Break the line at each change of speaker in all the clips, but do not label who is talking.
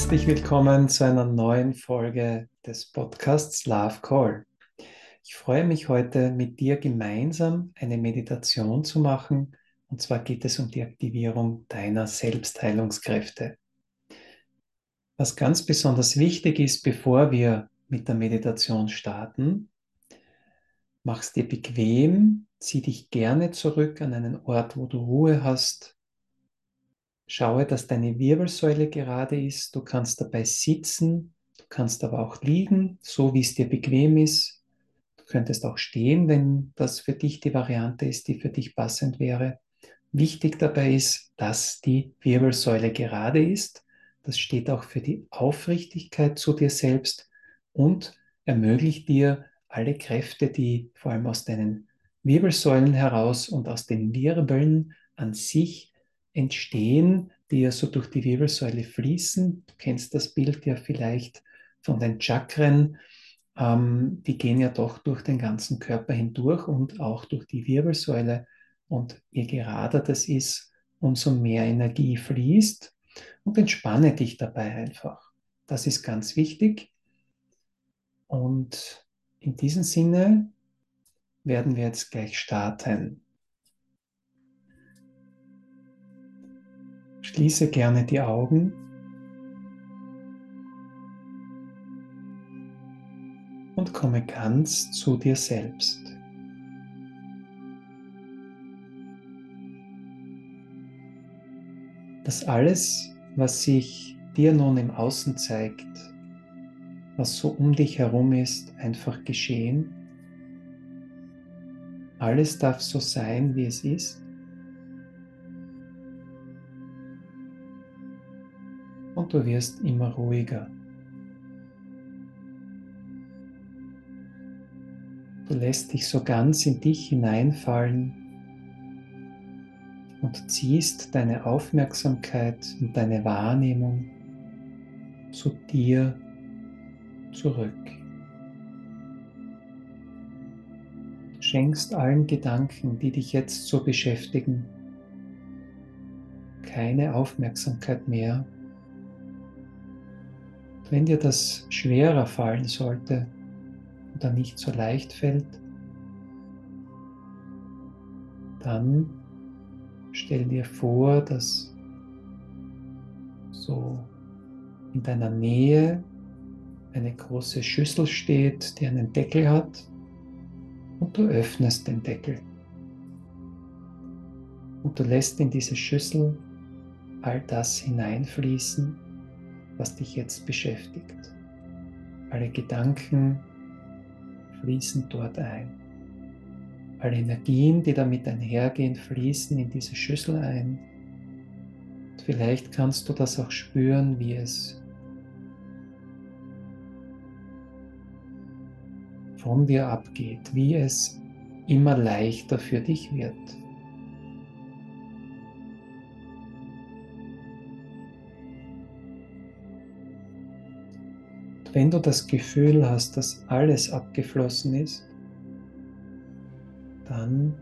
Herzlich willkommen zu einer neuen Folge des Podcasts Love Call. Ich freue mich heute mit dir gemeinsam eine Meditation zu machen. Und zwar geht es um die Aktivierung deiner Selbstheilungskräfte. Was ganz besonders wichtig ist, bevor wir mit der Meditation starten, mach's dir bequem, zieh dich gerne zurück an einen Ort, wo du Ruhe hast, Schaue, dass deine Wirbelsäule gerade ist. Du kannst dabei sitzen, du kannst aber auch liegen, so wie es dir bequem ist. Du könntest auch stehen, wenn das für dich die Variante ist, die für dich passend wäre. Wichtig dabei ist, dass die Wirbelsäule gerade ist. Das steht auch für die Aufrichtigkeit zu dir selbst und ermöglicht dir alle Kräfte, die vor allem aus deinen Wirbelsäulen heraus und aus den Wirbeln an sich entstehen, die ja so durch die Wirbelsäule fließen. Du kennst das Bild ja vielleicht von den Chakren. Ähm, die gehen ja doch durch den ganzen Körper hindurch und auch durch die Wirbelsäule. Und je gerader das ist, umso mehr Energie fließt. Und entspanne dich dabei einfach. Das ist ganz wichtig. Und in diesem Sinne werden wir jetzt gleich starten. Schließe gerne die Augen und komme ganz zu dir selbst. Dass alles, was sich dir nun im Außen zeigt, was so um dich herum ist, einfach geschehen. Alles darf so sein, wie es ist. Du wirst immer ruhiger. Du lässt dich so ganz in dich hineinfallen und ziehst deine Aufmerksamkeit und deine Wahrnehmung zu dir zurück. Du schenkst allen Gedanken, die dich jetzt so beschäftigen, keine Aufmerksamkeit mehr wenn dir das schwerer fallen sollte oder nicht so leicht fällt, dann stell dir vor, dass so in deiner Nähe eine große Schüssel steht, die einen Deckel hat und du öffnest den Deckel. Und du lässt in diese Schüssel all das hineinfließen, was dich jetzt beschäftigt. Alle Gedanken fließen dort ein. Alle Energien, die damit einhergehen, fließen in diese Schüssel ein. Und vielleicht kannst du das auch spüren, wie es von dir abgeht, wie es immer leichter für dich wird. Wenn du das Gefühl hast, dass alles abgeflossen ist, dann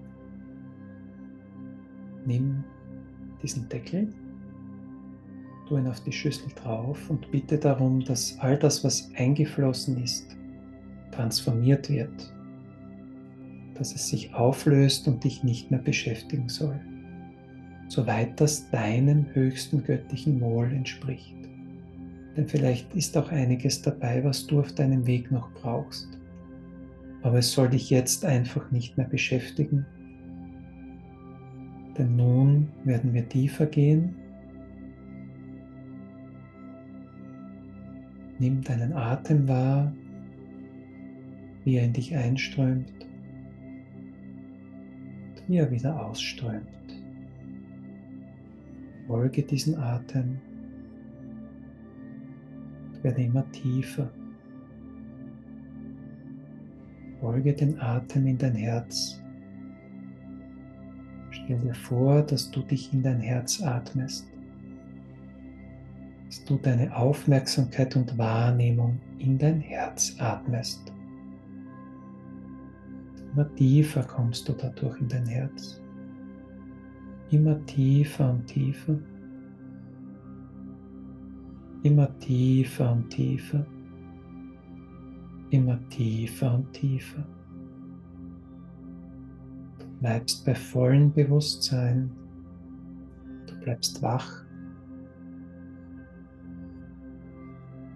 nimm diesen Deckel, tu ihn auf die Schüssel drauf und bitte darum, dass all das, was eingeflossen ist, transformiert wird, dass es sich auflöst und dich nicht mehr beschäftigen soll, soweit das deinem höchsten göttlichen Wohl entspricht. Denn vielleicht ist auch einiges dabei, was du auf deinem Weg noch brauchst. Aber es soll dich jetzt einfach nicht mehr beschäftigen. Denn nun werden wir tiefer gehen. Nimm deinen Atem wahr, wie er in dich einströmt und wie er wieder ausströmt. Folge diesen Atem werde immer tiefer. Folge den Atem in dein Herz. Stell dir vor, dass du dich in dein Herz atmest. Dass du deine Aufmerksamkeit und Wahrnehmung in dein Herz atmest. Immer tiefer kommst du dadurch in dein Herz. Immer tiefer und tiefer. Immer tiefer und tiefer, immer tiefer und tiefer. Du bleibst bei vollem Bewusstsein, du bleibst wach.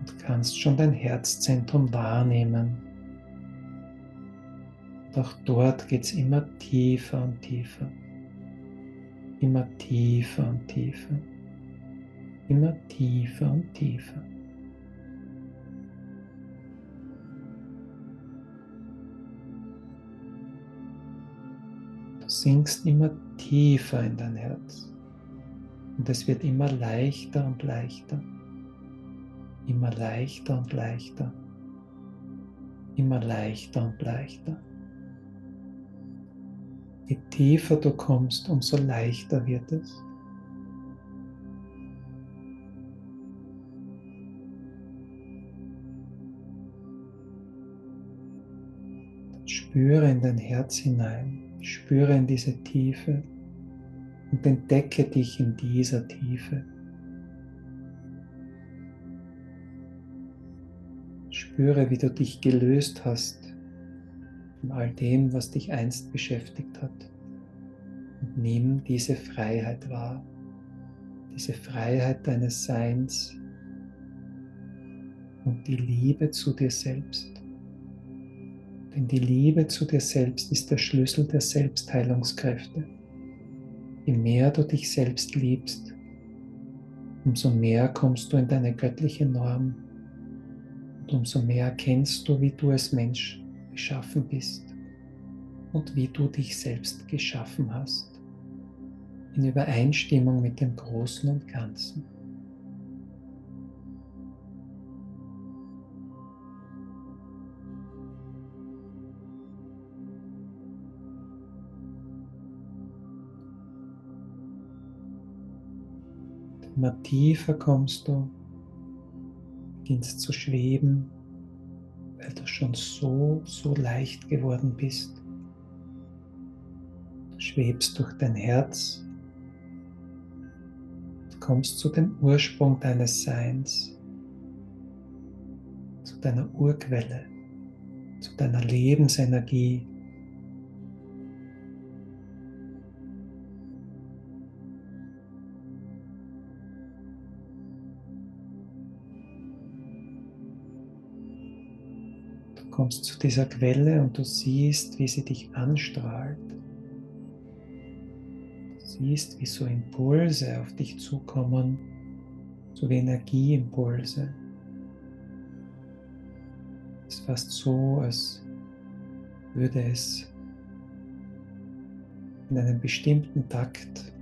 Und kannst schon dein Herzzentrum wahrnehmen. Auch dort geht es immer tiefer und tiefer, immer tiefer und tiefer immer tiefer und tiefer. Du sinkst immer tiefer in dein Herz und es wird immer leichter und leichter, immer leichter und leichter, immer leichter und leichter. Je tiefer du kommst, umso leichter wird es. Spüre in dein Herz hinein, spüre in diese Tiefe und entdecke dich in dieser Tiefe. Spüre, wie du dich gelöst hast von all dem, was dich einst beschäftigt hat. Und nimm diese Freiheit wahr, diese Freiheit deines Seins und die Liebe zu dir selbst. Denn die Liebe zu dir selbst ist der Schlüssel der Selbstheilungskräfte. Je mehr du dich selbst liebst, umso mehr kommst du in deine göttliche Norm und umso mehr erkennst du, wie du als Mensch geschaffen bist und wie du dich selbst geschaffen hast, in Übereinstimmung mit dem Großen und Ganzen. Immer tiefer kommst du, beginnst zu schweben, weil du schon so, so leicht geworden bist. Du schwebst durch dein Herz, du kommst zu dem Ursprung deines Seins, zu deiner Urquelle, zu deiner Lebensenergie, kommst zu dieser Quelle und du siehst, wie sie dich anstrahlt. Du siehst, wie so Impulse auf dich zukommen, so wie Energieimpulse. Es ist fast so, als würde es in einem bestimmten Takt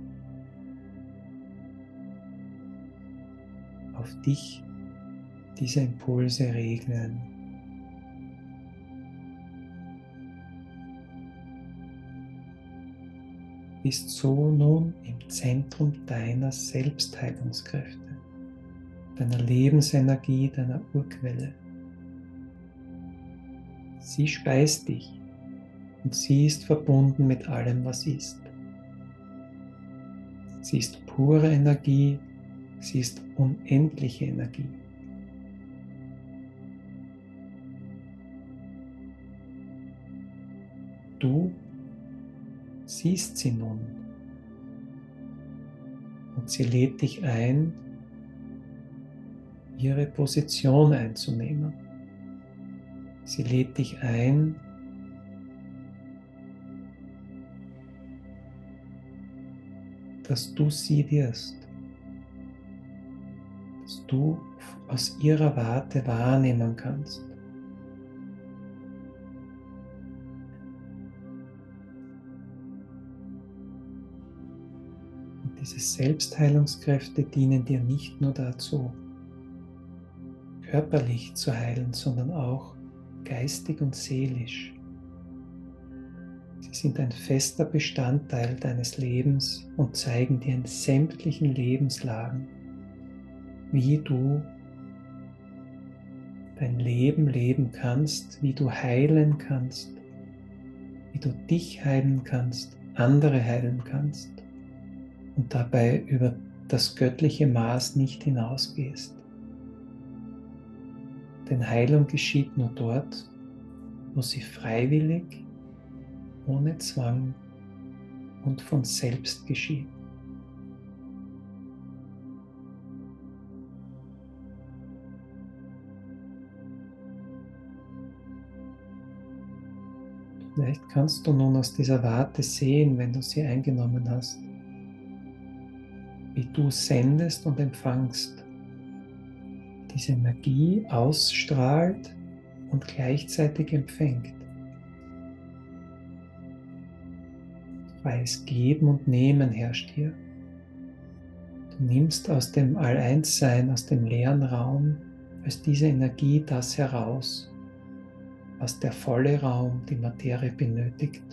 auf dich diese Impulse regnen. Bist so nun im Zentrum deiner Selbstheilungskräfte, deiner Lebensenergie, deiner Urquelle. Sie speist dich und sie ist verbunden mit allem, was ist. Sie ist pure Energie, sie ist unendliche Energie. Du siehst sie nun. Und sie lädt dich ein, ihre Position einzunehmen. Sie lädt dich ein, dass du sie wirst, dass du aus ihrer Warte wahrnehmen kannst. Diese Selbstheilungskräfte dienen dir nicht nur dazu, körperlich zu heilen, sondern auch geistig und seelisch. Sie sind ein fester Bestandteil deines Lebens und zeigen dir in sämtlichen Lebenslagen, wie du dein Leben leben kannst, wie du heilen kannst, wie du dich heilen kannst, andere heilen kannst und dabei über das göttliche Maß nicht hinausgehst. Denn Heilung geschieht nur dort, wo sie freiwillig, ohne Zwang und von selbst geschieht. Vielleicht kannst du nun aus dieser Warte sehen, wenn du sie eingenommen hast, wie du sendest und empfangst. Diese Energie ausstrahlt und gleichzeitig empfängt. Freies Geben und Nehmen herrscht hier. Du nimmst aus dem All-Eins-Sein, aus dem leeren Raum, als diese Energie das heraus, was der volle Raum, die Materie benötigt,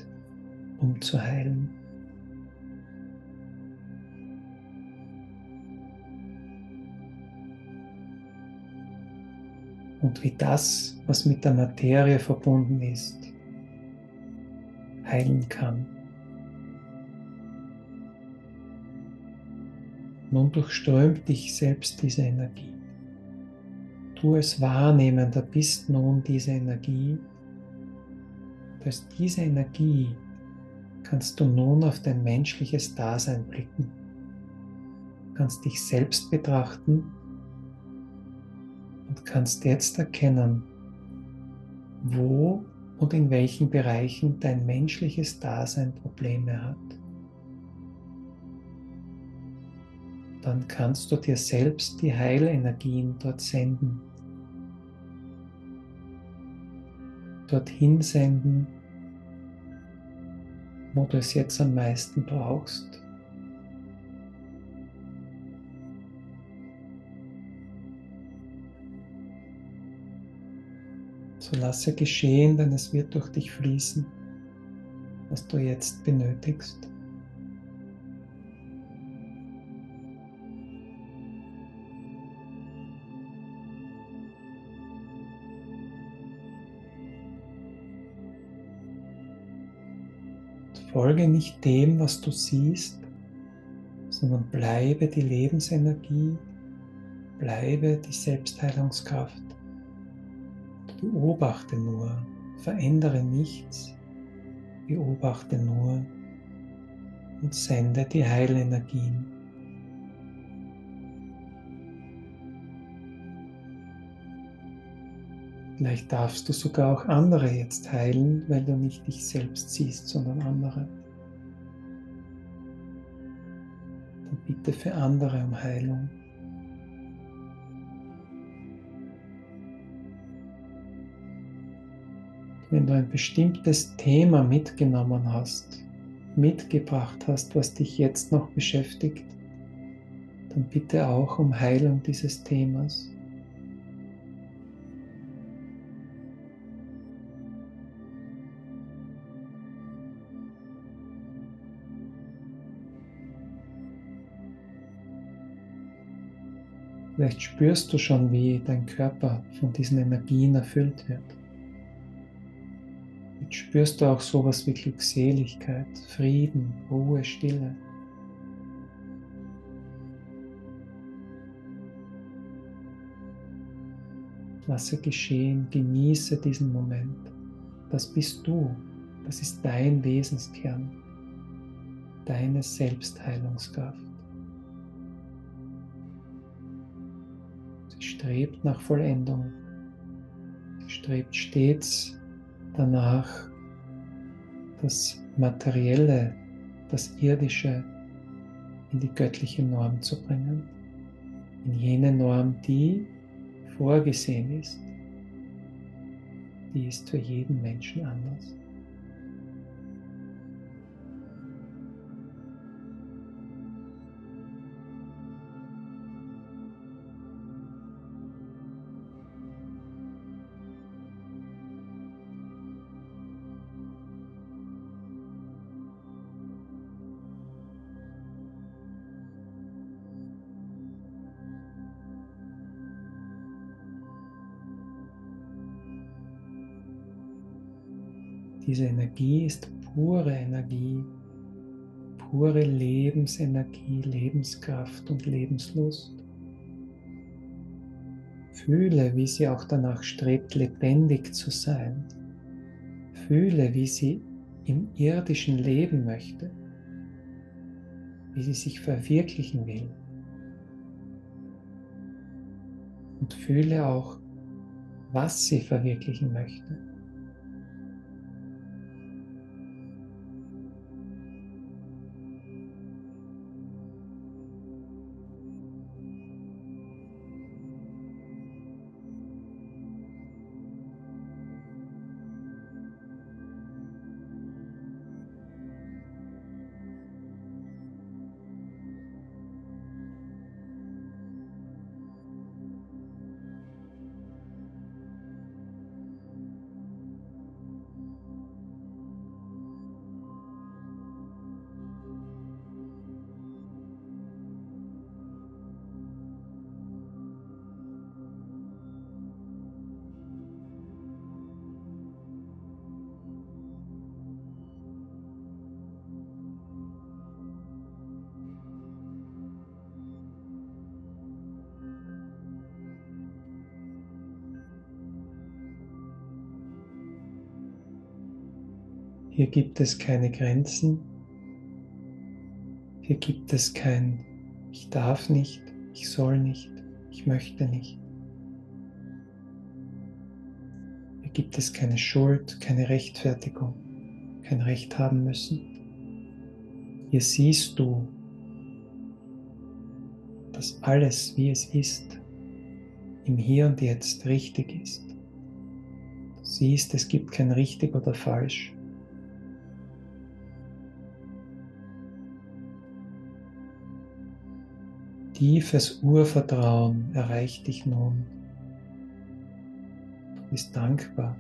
um zu heilen. Und wie das, was mit der Materie verbunden ist, heilen kann. Nun durchströmt dich selbst diese Energie. Du als Wahrnehmender bist nun diese Energie. Als diese Energie kannst du nun auf dein menschliches Dasein blicken. Kannst dich selbst betrachten und kannst jetzt erkennen, wo und in welchen Bereichen dein menschliches Dasein Probleme hat. Dann kannst du dir selbst die Heilenergien dort senden. dorthin senden, wo du es jetzt am meisten brauchst. So lasse geschehen, denn es wird durch dich fließen, was du jetzt benötigst. Folge nicht dem, was du siehst, sondern bleibe die Lebensenergie, bleibe die Selbstheilungskraft. Beobachte nur, verändere nichts, beobachte nur und sende die Heilenergien. Vielleicht darfst du sogar auch andere jetzt heilen, weil du nicht dich selbst siehst, sondern andere. Dann bitte für andere um Heilung. Wenn du ein bestimmtes Thema mitgenommen hast, mitgebracht hast, was dich jetzt noch beschäftigt, dann bitte auch um Heilung dieses Themas. Vielleicht spürst du schon, wie dein Körper von diesen Energien erfüllt wird. Jetzt spürst du auch sowas wie Glückseligkeit, Frieden, Ruhe, Stille. Lasse geschehen, genieße diesen Moment. Das bist du, das ist dein Wesenskern, deine Selbstheilungskraft. strebt nach Vollendung, strebt stets danach, das Materielle, das Irdische in die göttliche Norm zu bringen, in jene Norm, die vorgesehen ist. Die ist für jeden Menschen anders. Diese Energie ist pure Energie, pure Lebensenergie, Lebenskraft und Lebenslust. Fühle, wie sie auch danach strebt, lebendig zu sein. Fühle, wie sie im irdischen leben möchte, wie sie sich verwirklichen will. Und fühle auch, was sie verwirklichen möchte. Hier gibt es keine Grenzen. Hier gibt es kein Ich darf nicht, ich soll nicht, ich möchte nicht. Hier gibt es keine Schuld, keine Rechtfertigung, kein Recht haben müssen. Hier siehst du, dass alles, wie es ist, im Hier und Jetzt richtig ist. Du siehst, es gibt kein richtig oder falsch. Tiefes Urvertrauen erreicht dich nun. Du bist dankbar,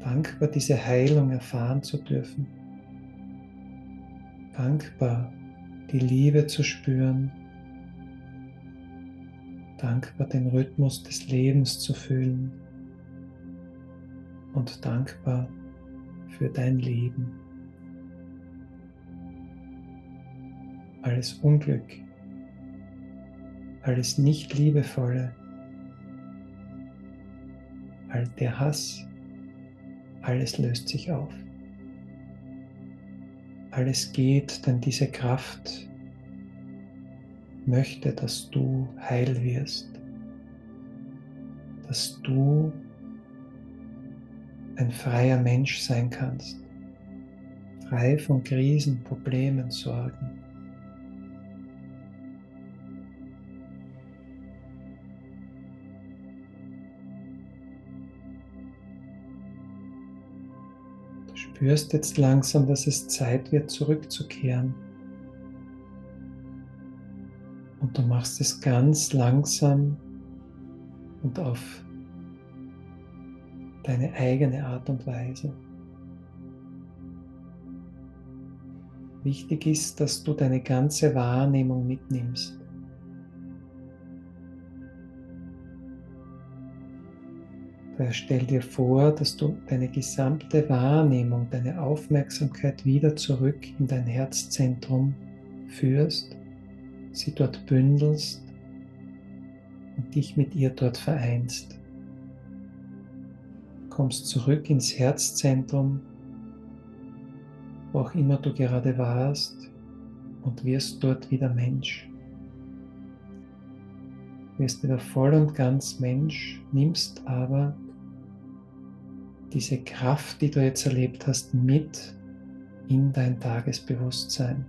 dankbar diese Heilung erfahren zu dürfen. Dankbar, die Liebe zu spüren. Dankbar, den Rhythmus des Lebens zu fühlen. Und dankbar für dein Leben. Alles Unglück alles Nicht-Liebevolle, all der Hass, alles löst sich auf. Alles geht, denn diese Kraft möchte, dass du heil wirst, dass du ein freier Mensch sein kannst, frei von Krisen, Problemen, Sorgen. Spürst jetzt langsam, dass es Zeit wird, zurückzukehren. Und du machst es ganz langsam und auf deine eigene Art und Weise. Wichtig ist, dass du deine ganze Wahrnehmung mitnimmst. Stell dir vor, dass du deine gesamte Wahrnehmung, deine Aufmerksamkeit wieder zurück in dein Herzzentrum führst, sie dort bündelst und dich mit ihr dort vereinst. Kommst zurück ins Herzzentrum, wo auch immer du gerade warst, und wirst dort wieder Mensch wirst wieder voll und ganz Mensch, nimmst aber diese Kraft, die du jetzt erlebt hast, mit in dein Tagesbewusstsein.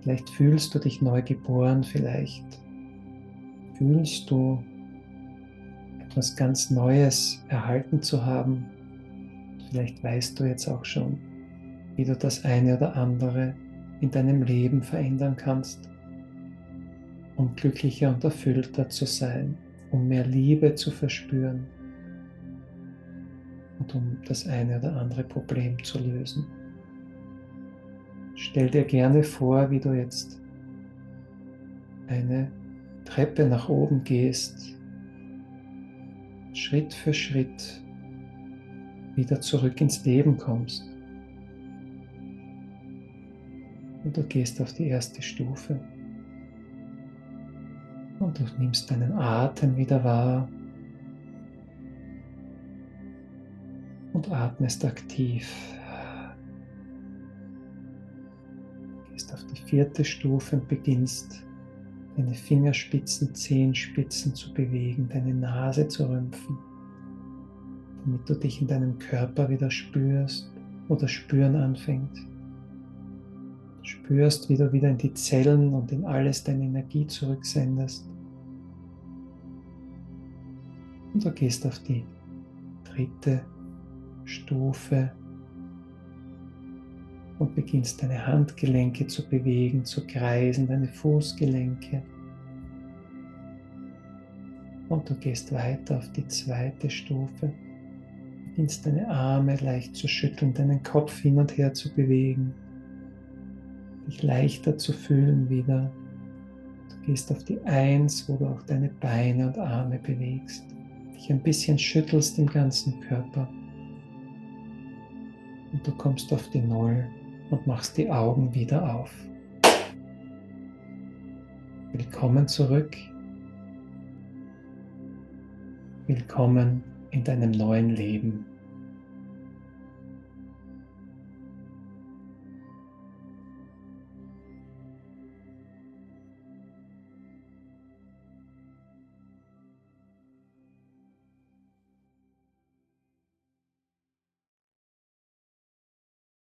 Vielleicht fühlst du dich neu geboren, vielleicht fühlst du etwas ganz Neues erhalten zu haben. Vielleicht weißt du jetzt auch schon, wie du das eine oder andere in deinem Leben verändern kannst, um glücklicher und erfüllter zu sein, um mehr Liebe zu verspüren und um das eine oder andere Problem zu lösen. Stell dir gerne vor, wie du jetzt eine Treppe nach oben gehst, Schritt für Schritt wieder zurück ins Leben kommst. Und du gehst auf die erste Stufe. Und du nimmst deinen Atem wieder wahr und atmest aktiv. Gehst auf die vierte Stufe und beginnst deine Fingerspitzen, Zehenspitzen zu bewegen, deine Nase zu rümpfen, damit du dich in deinem Körper wieder spürst oder spüren anfängt. Spürst, wie du wieder in die Zellen und in alles deine Energie zurücksendest. Und du gehst auf die dritte Stufe und beginnst deine Handgelenke zu bewegen, zu kreisen, deine Fußgelenke. Und du gehst weiter auf die zweite Stufe, beginnst deine Arme leicht zu schütteln, deinen Kopf hin und her zu bewegen, dich leichter zu fühlen wieder. Du gehst auf die Eins, wo du auch deine Beine und Arme bewegst, dich ein bisschen schüttelst im ganzen Körper. Und du kommst auf die Null und machst die Augen wieder auf. Willkommen zurück. Willkommen in deinem neuen Leben.